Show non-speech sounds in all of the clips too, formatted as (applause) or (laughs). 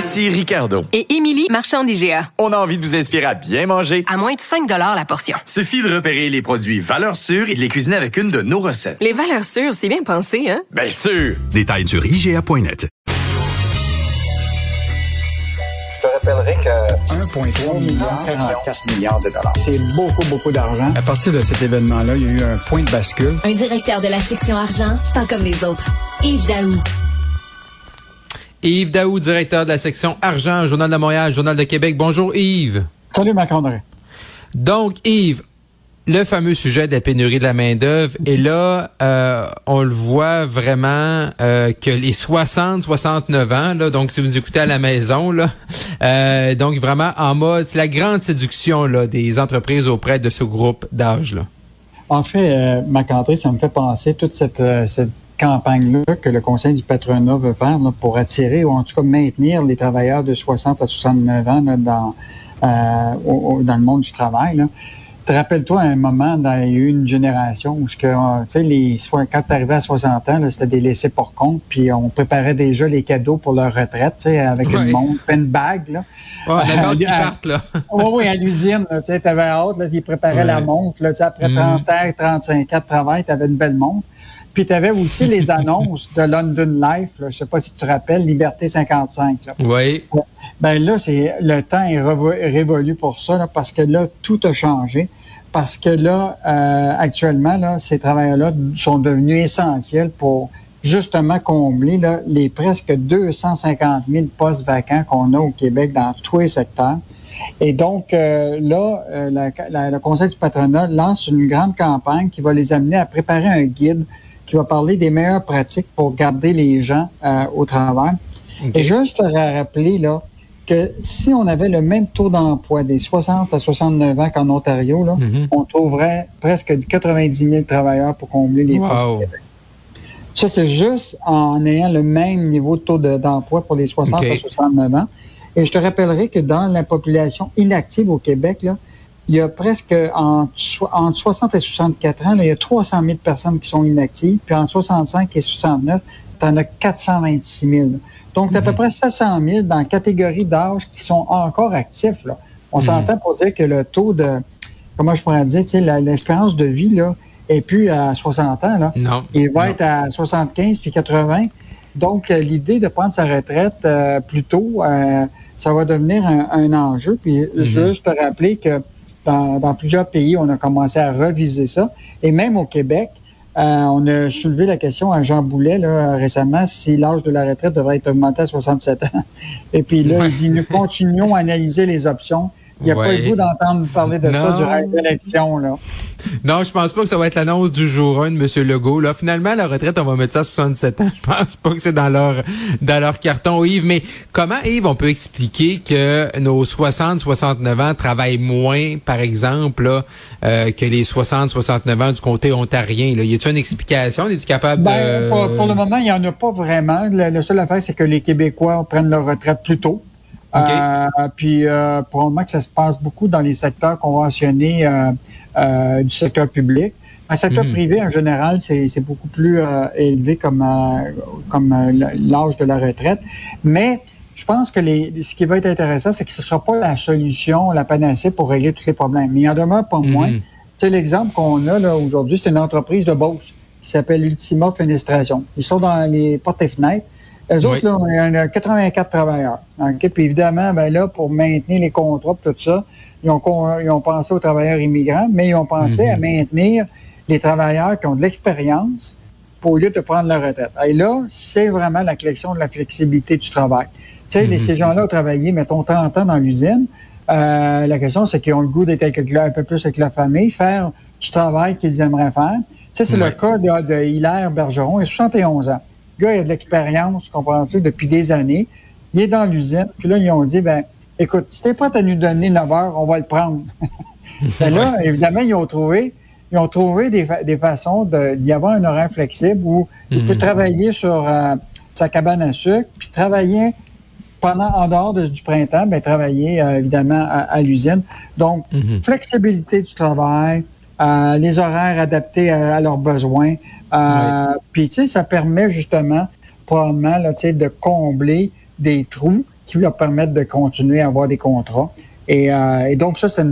Ici Ricardo. Et Émilie, marchand d'IGA. On a envie de vous inspirer à bien manger. À moins de 5 la portion. Suffit de repérer les produits valeurs sûres et de les cuisiner avec une de nos recettes. Les valeurs sûres, c'est bien pensé, hein? Bien sûr! Détails sur IGA.net. Je te rappellerai que 1,3 milliard, 44 milliards de dollars. C'est beaucoup, beaucoup d'argent. À partir de cet événement-là, il y a eu un point de bascule. Un directeur de la section argent, pas comme les autres. Yves Daou. Yves Daou, directeur de la section argent, Journal de Montréal, Journal de Québec. Bonjour Yves. Salut Marc-André. Donc Yves, le fameux sujet de la pénurie de la main-d'œuvre. Et là, euh, on le voit vraiment euh, que les 60-69 ans, là, donc si vous nous écoutez à la maison, là, euh, donc vraiment en mode, c'est la grande séduction là, des entreprises auprès de ce groupe d'âge. là. En fait, euh, Marc-André, ça me fait penser toute cette, cette campagne-là que le Conseil du patronat veut faire là, pour attirer ou en tout cas maintenir les travailleurs de 60 à 69 ans là, dans, euh, au- dans le monde du travail. Là. Te rappelles-toi, à un moment, dans, une génération où, ce que, euh, tu les, quand tu arrivais à 60 ans, c'était des laissés pour compte, puis on préparait déjà les cadeaux pour leur retraite, tu avec une montre, une bague. Là. Ouais, (laughs) partent, là. (laughs) Oui, oui, à l'usine, tu sais, t'avais hâte, là, ils préparaient la montre, là, tu après Mhm. 30 ans, 35 ans de travail, t'avais une belle montre. Puis t'avais aussi les (laughs) annonces de London Life, là, je sais pas si tu te rappelles, Liberté 55, là. Oui. Ben là, c'est le temps est révolu pour ça, là, parce que là, tout a changé. Parce que là, euh, actuellement, là, ces travailleurs-là sont devenus essentiels pour justement combler là, les presque 250 000 postes vacants qu'on a au Québec dans tous les secteurs. Et donc, euh, là, euh, la- la- le Conseil du patronat lance une grande campagne qui va les amener à préparer un guide qui va parler des meilleures pratiques pour garder les gens euh, au travail. Et juste te rappeler là, que si on avait le même taux d'emploi des 60 à 69 ans qu'en Ontario, là, Mhm. on trouverait presque 90 000 travailleurs pour combler les postes. Wow. Ça, c'est juste en ayant le même niveau de taux de- d'emploi pour les 60 OK. à 69 ans. Et je te rappellerai que dans la population inactive au Québec, là, il y a presque entre, so- entre 60 et 64 ans, là, il y a 300 000 personnes qui sont inactives. Puis entre 65 et 69, tu en as 426 000. Donc, tu à peu près 700 000 dans la catégorie d'âge qui sont encore actifs. Là. On s'entend pour dire que le taux de, comment je pourrais dire, l'espérance de vie là, est plus à 60 ans. Là. Non. Il va Non. être à 75 puis 80. Donc, euh, l'idée de prendre sa retraite euh, plus tôt, euh, ça va devenir un, un enjeu. Puis, juste te rappeler que dans, dans plusieurs pays, on a commencé à reviser ça. Et même au Québec, euh, on a soulevé la question à Jean Boulet là, récemment si l'âge de la retraite devrait être augmenté à 67 ans. (laughs) Et puis là, il dit nous continuons à analyser les options. Il n'y a pas le goût d'entendre parler de ça Non. durant les élections. Là. Non, je pense pas que ça va être l'annonce du jour 1 de M. Legault. Là, finalement, la retraite, on va mettre ça à 67 ans. (laughs) Je pense pas que c'est dans leur dans leur carton, Yves. Mais comment, Yves, on peut expliquer que nos 60-69 ans travaillent moins, par exemple, là, euh, que les 60-69 ans du comté ontarien? Là? Y a-t-il une explication? Es-tu capable Ben, de... pour, pour le moment, il n'y en a pas vraiment. La, la seule affaire, c'est que les Québécois prennent leur retraite plus tôt. Euh, puis euh, probablement que ça se passe beaucoup dans les secteurs conventionnés euh, euh, du secteur public. Dans le secteur Mhm. privé, en général, c'est c'est beaucoup plus euh, élevé comme, euh, comme l'âge de la retraite. Mais je pense que les, ce qui va être intéressant, c'est que ce ne sera pas la solution, la panacée pour régler tous les problèmes. Mais il en demeure pas moins. Mhm. Tu sais, l'exemple qu'on a là aujourd'hui, c'est une entreprise de Beauce qui s'appelle Ultima Fenestration. Ils sont dans les portes et fenêtres. Eux autres, là, il y en a 84 travailleurs. OK? Puis évidemment, ben là, pour maintenir les contrats et tout ça, ils ont, ils ont pensé aux travailleurs immigrants, mais ils ont pensé Mhm. à maintenir les travailleurs qui ont de l'expérience pour au lieu de prendre leur retraite. Et là, c'est vraiment la collection de la flexibilité du travail. Tu sais, les- Mhm. ces gens-là ont travaillé, mettons, 30 ans dans l'usine. Euh, la question, c'est qu'ils ont le goût d'être un peu plus avec la famille, faire du travail qu'ils aimeraient faire. Tu sais, c'est le cas de, de Hilaire Bergeron, il a 71 ans. Gars, il a de l'expérience, comprends-tu, depuis des années. il est dans l'usine. Puis là, ils ont dit, ben, écoute, si t'es prêt à nous donner 9 heures, on va le prendre. (laughs) ben là, évidemment, ils ont trouvé, ils ont trouvé des, des façons d'y avoir un horaire flexible où il peut travailler sur euh, sa cabane à sucre, puis travailler pendant, en dehors du printemps, ben, travailler euh, évidemment à, l'usine. Donc, flexibilité du travail, euh, les horaires adaptés à, leurs besoins. Euh, Puis, tu sais, ça permet justement, probablement, là, tu sais, de combler des trous qui leur permettent de continuer à avoir des contrats. Et, euh, et donc, ça, c'est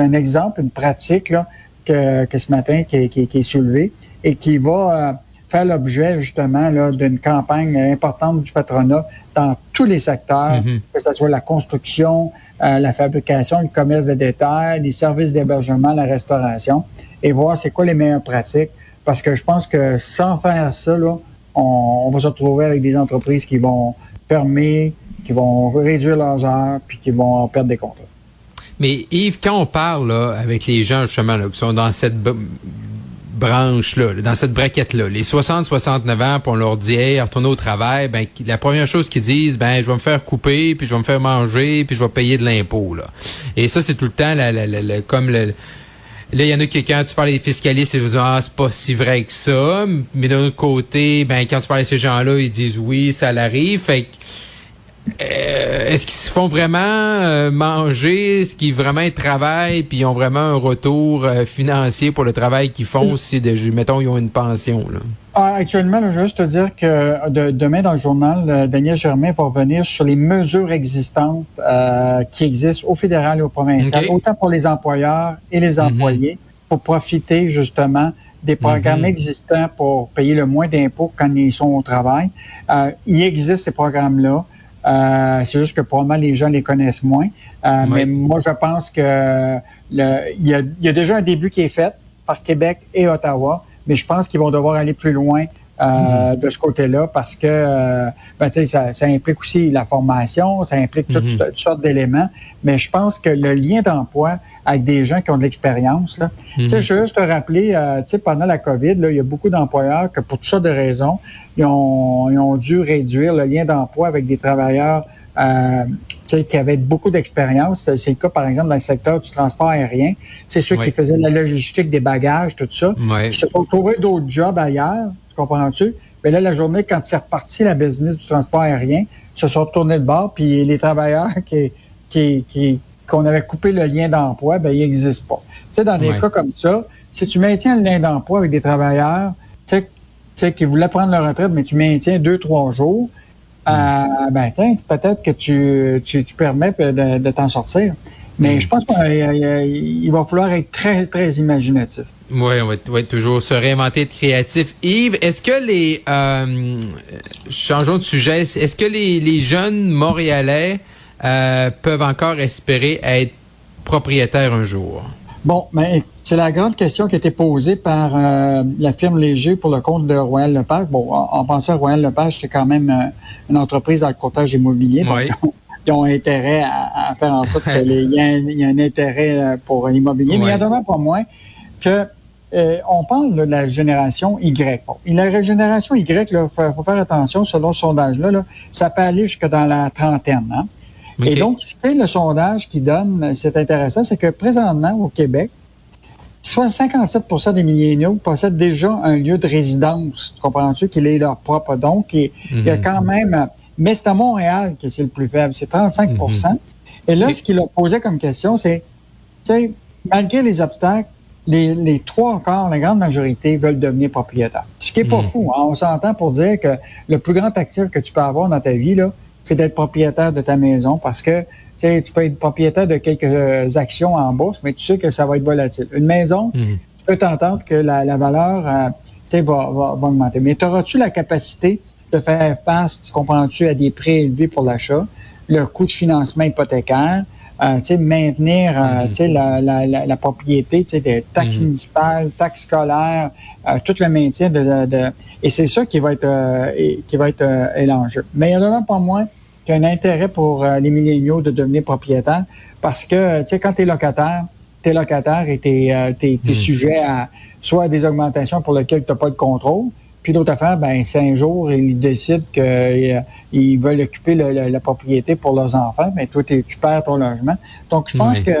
un exemple, une pratique là, que, que ce matin qui, qui, qui, est soulevée et qui va euh, faire l'objet justement d'une campagne importante du patronat dans tous les secteurs, mm-hmm. que ce soit la construction, euh, la fabrication, le commerce de détail, les services d'hébergement, la restauration, et voir c'est quoi les meilleures pratiques. Parce que je pense que sans faire ça, là, on, va se retrouver avec des entreprises qui vont fermer, qui vont réduire leurs heures, puis qui vont perdre des contrats. Mais Yves, quand on parle là, avec les gens justement là, qui sont dans cette branche-là, dans cette braquette-là, les 60-69 ans, puis on leur dit, hey, retournez au travail, ben, la première chose qu'ils disent, ben, je vais me faire couper, puis je vais me faire manger, puis je vais payer de l'impôt. Et ça, c'est tout le temps, la, la, la, comme le, Là, il y en a qui, quand tu parles des fiscalistes, ils vous disent, ah, c'est pas si vrai que ça. Mais d'un autre côté, ben, quand tu parles de ces gens-là, ils disent oui, ça l'arrive. Fait que, euh, est-ce qu'ils se font vraiment euh, manger? Est-ce qu'ils vraiment travaillent puis ils ont vraiment un retour euh, financier pour le travail qu'ils font si, de, mettons, ils ont une pension? Là? Ah, actuellement, je veux juste te dire que demain dans le journal, Daniel Germain va revenir sur les mesures existantes qui existent au fédéral et au provincial, autant pour les employeurs et les mhm. employés, pour profiter justement des programmes mhm. existants pour payer le moins d'impôts quand ils sont au travail. il existe ces programmes-là. Euh, c'est juste que probablement les gens les connaissent moins. Euh, mais moi, je pense que il y a, déjà un début qui est fait par Québec et Ottawa, mais je pense qu'ils vont devoir aller plus loin euh, mhm. de ce côté-là parce que ben, ça, ça implique aussi la formation, ça implique toutes, mhm. toutes sortes d'éléments. Mais je pense que le lien d'emploi avec des gens qui ont de l'expérience. Là. Tu sais, mhm. je veux juste te rappeler, euh, tu sais, pendant la COVID, là, il y a beaucoup d'employeurs que pour toutes sortes de raisons, ils ont, ils ont dû réduire le lien d'emploi avec des travailleurs euh, qui avaient beaucoup d'expérience. C'est le cas, par exemple, dans le secteur du transport aérien. C'est ceux qui faisaient la logistique des bagages, tout ça. Ils se sont trouvés d'autres jobs ailleurs, tu comprends-tu? Mais là, la journée, quand c'est reparti la business du transport aérien, ils se sont retournés de bord, puis les travailleurs (laughs) qui, qui, qui, qu'on avait coupé le lien d'emploi, ben il n'existe pas. Tu sais, dans des cas comme ça, si tu maintiens le lien d'emploi avec des travailleurs, tu sais, qui voulaient prendre leur retraite, mais tu maintiens deux, trois jours, euh, mm. ben peut-être que tu, tu, permets de, t'en sortir. Mais mm. je pense qu'il va falloir être très, très imaginatif. Oui, on va, toujours se réinventer, être créatif. Yves, est-ce que les... Euh, changeons de sujet. Est-ce que les, les jeunes Montréalais euh, peuvent encore espérer être propriétaires un jour? Bon, mais c'est la grande question qui a été posée par euh, la firme Léger pour le compte de Royal Lepage. Bon, en pensant à Royal Lepage, c'est quand même euh, une entreprise dans le courtage immobilier. Donc, (laughs) ils ont intérêt à, faire en sorte qu'il (laughs) y, ait un intérêt pour l'immobilier. Mais il y a demain pas moins que on parle de la génération Y. Bon, la génération Y, il faut, faire attention, selon ce sondage-là, ça peut aller jusque dans la trentaine. Hein? Et donc, ce que le sondage qui donne, c'est intéressant, c'est que présentement, au Québec, 57% des milléniaux possèdent déjà un lieu de résidence. Tu comprends-tu qu'il est leur propre? Donc, il, y a mhm. quand même... Mais c'est à Montréal que c'est le plus faible. C'est 35 mhm. Et là, ce qu'il a posé comme question, c'est, tu sais, malgré les obstacles, les, trois encore, la grande majorité veulent devenir propriétaires. Ce qui est pas mhm. fou. Hein? On s'entend pour dire que le plus grand actif que tu peux avoir dans ta vie, là, c'est d'être propriétaire de ta maison parce que tu, sais, tu peux être propriétaire de quelques actions en bourse, mais tu sais que ça va être volatile. Une maison, mhm. tu peux t'entendre que la, valeur euh, tu sais, va, va, augmenter. Mais auras-tu la capacité de faire face, tu comprends-tu, à des prix élevés pour l'achat, le coût de financement hypothécaire, euh, sais, maintenir euh, mhm. tu sais, la, la, la, propriété, tu sais, des taxes mhm. municipales, taxes scolaires, euh, tout le maintien de, de, et c'est ça qui va être qui va être l'enjeu. Mais il y en a pas moins qu'il y a un intérêt pour euh, les milléniaux de devenir propriétaires parce que, tu sais, quand tu es locataire, tu es locataire et tu es, euh, hmm. sujet à soit à des augmentations pour lesquelles tu n'as pas de contrôle, Puis l'autre affaire, ben, c'est un jour, ils décident qu'ils veulent occuper la propriété pour leurs enfants, mais ben, toi, tu perds ton logement. Donc, je pense que...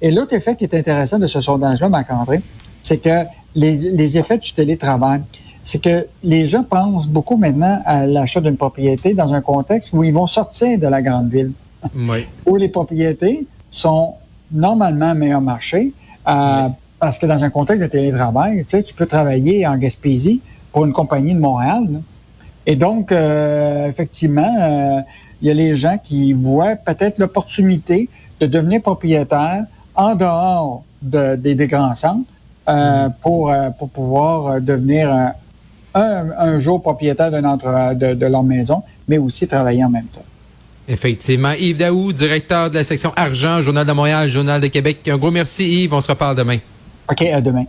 Et l'autre effet qui est intéressant de ce sondage-là, Marc-André, c'est que les, les effets du télétravail, c'est que les gens pensent beaucoup maintenant à l'achat d'une propriété dans un contexte où ils vont sortir de la grande ville, oui. (laughs) où les propriétés sont normalement meilleur marché, euh, parce que dans un contexte de télétravail, tu sais, tu peux travailler en Gaspésie pour une compagnie de Montréal. Et donc, euh, effectivement, euh, il y a les gens qui voient peut-être l'opportunité de devenir propriétaire en dehors de, des, grands centres euh, mm-hmm. pour, pour pouvoir devenir un, un, jour propriétaire de, de leur maison, mais aussi travailler en même temps. Effectivement. Yves Daou, directeur de la section Argent, Journal de Montréal, Journal de Québec. Un gros merci, Yves. On se reparle demain. OK, à demain.